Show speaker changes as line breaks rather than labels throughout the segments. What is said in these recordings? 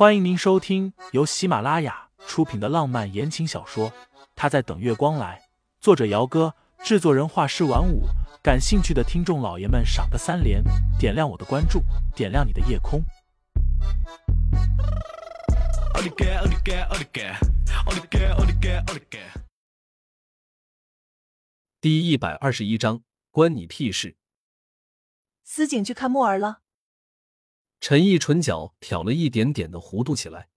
欢迎您收听由喜马拉雅出品的浪漫言情小说《他在等月光来》，作者：姚哥，制作人：画师晚舞。感兴趣的听众老爷们，赏个三连，点亮我的关注，点亮你的夜空。
第一百二十一章，关你屁事！
司警去看木儿了。
陈毅唇角挑了一点点的弧度起来。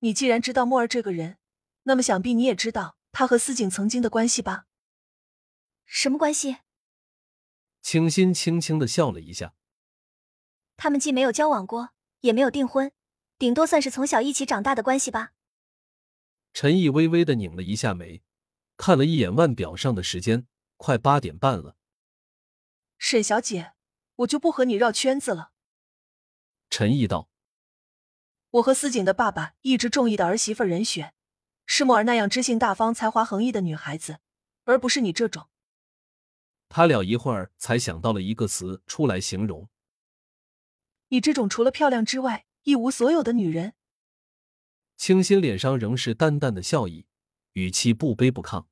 你既然知道木儿这个人，那么想必你也知道他和司警曾经的关系吧？
什么关系？
清新轻轻的笑了一下。
他们既没有交往过，也没有订婚，顶多算是从小一起长大的关系吧。
陈毅微微的拧了一下眉，看了一眼腕表上的时间，快八点半了。
沈小姐，我就不和你绕圈子了。
陈毅道：“
我和司警的爸爸一直中意的儿媳妇人选，是木儿那样知性大方、才华横溢的女孩子，而不是你这种。”
他俩一会儿才想到了一个词出来形容：“
你这种除了漂亮之外一无所有的女人。”
清新脸上仍是淡淡的笑意，语气不卑不亢：“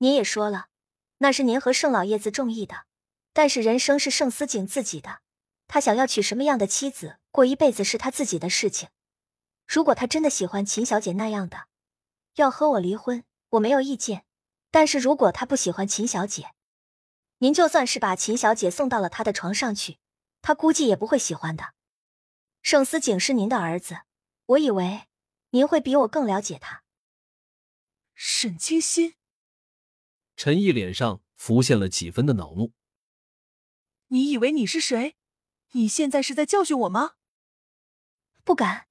您也说了，那是您和盛老爷子中意的，但是人生是盛思景自己的。”他想要娶什么样的妻子，过一辈子是他自己的事情。如果他真的喜欢秦小姐那样的，要和我离婚，我没有意见。但是如果他不喜欢秦小姐，您就算是把秦小姐送到了他的床上去，他估计也不会喜欢的。盛思景是您的儿子，我以为您会比我更了解他。
沈清心，
陈毅脸上浮现了几分的恼怒。
你以为你是谁？你现在是在教训我吗？
不敢。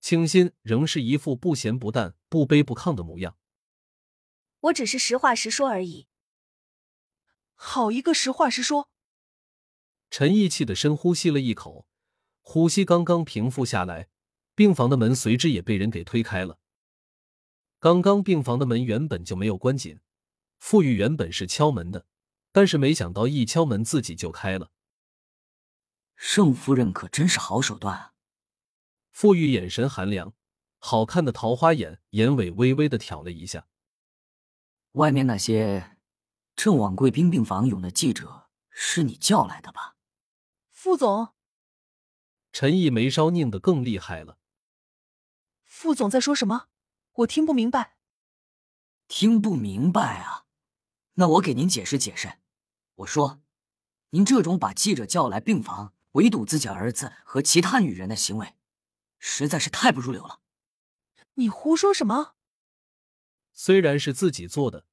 清新仍是一副不咸不淡、不卑不亢的模样。
我只是实话实说而已。
好一个实话实说！
陈毅气得深呼吸了一口，呼吸刚刚平复下来，病房的门随之也被人给推开了。刚刚病房的门原本就没有关紧，傅玉原本是敲门的，但是没想到一敲门自己就开了。
盛夫人可真是好手段啊！
傅玉眼神寒凉，好看的桃花眼，眼尾微微的挑了一下。
外面那些正往贵宾病房涌的记者，是你叫来的吧？
傅总，
陈毅眉梢拧得更厉害了。
傅总在说什么？我听不明白。
听不明白啊？那我给您解释解释。我说，您这种把记者叫来病房。围堵自己儿子和其他女人的行为，实在是太不入流了。
你胡说什么？
虽然是自己做的，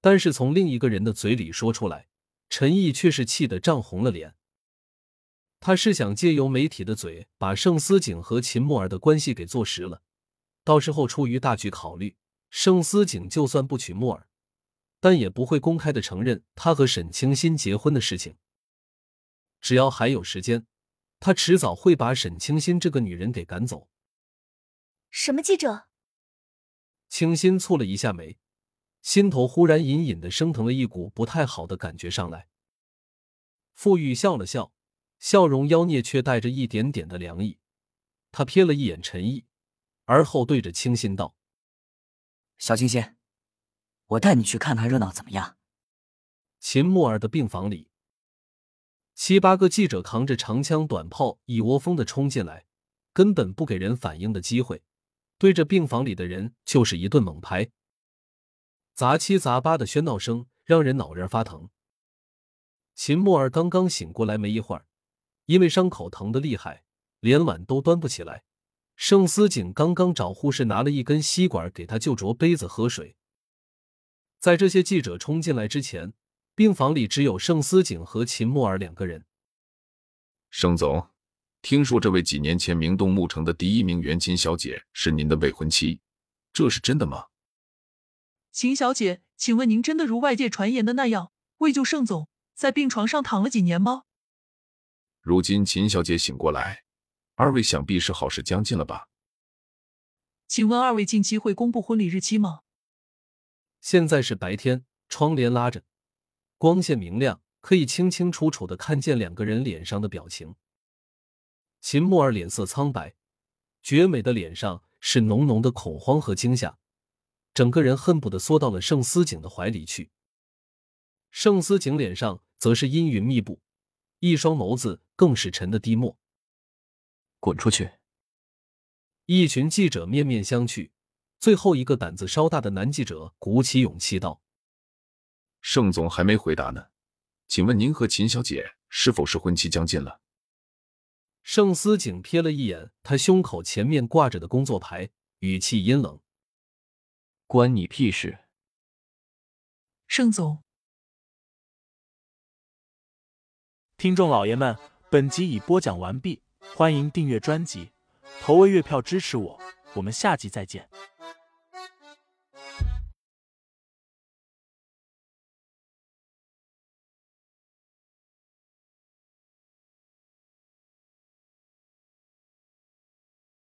但是从另一个人的嘴里说出来，陈毅却是气得涨红了脸。他是想借由媒体的嘴，把盛思景和秦墨儿的关系给坐实了。到时候出于大局考虑，盛思景就算不娶墨儿，但也不会公开的承认他和沈清新结婚的事情。只要还有时间，他迟早会把沈清新这个女人给赶走。
什么记者？
清新蹙了一下眉，心头忽然隐隐的升腾了一股不太好的感觉上来。傅玉笑了笑，笑容妖孽却带着一点点的凉意。他瞥了一眼陈毅，而后对着清新道：“
小清新，我带你去看看热闹，怎么样？”
秦木儿的病房里。七八个记者扛着长枪短炮，一窝蜂的冲进来，根本不给人反应的机会，对着病房里的人就是一顿猛拍，杂七杂八的喧闹声让人脑仁发疼。秦墨儿刚刚醒过来没一会儿，因为伤口疼得厉害，连碗都端不起来。盛思景刚刚找护士拿了一根吸管给他就着杯子喝水。在这些记者冲进来之前。病房里只有盛思景和秦墨儿两个人。
盛总，听说这位几年前名动牧城的第一名媛秦小姐是您的未婚妻，这是真的吗？
秦小姐，请问您真的如外界传言的那样为救盛总在病床上躺了几年吗？
如今秦小姐醒过来，二位想必是好事将近了吧？
请问二位近期会公布婚礼日期吗？
现在是白天，窗帘拉着。光线明亮，可以清清楚楚的看见两个人脸上的表情。秦墨儿脸色苍白，绝美的脸上是浓浓的恐慌和惊吓，整个人恨不得缩到了盛思景的怀里去。盛思景脸上则是阴云密布，一双眸子更是沉得低墨。
滚出去！
一群记者面面相觑，最后一个胆子稍大的男记者鼓起勇气道：“
盛总还没回答呢，请问您和秦小姐是否是婚期将近了？”
盛思景瞥了一眼他胸口前面挂着的工作牌，语气阴冷：“
关你屁事！”
盛总，
听众老爷们，本集已播讲完毕，欢迎订阅专辑，投喂月票支持我，我们下集再见。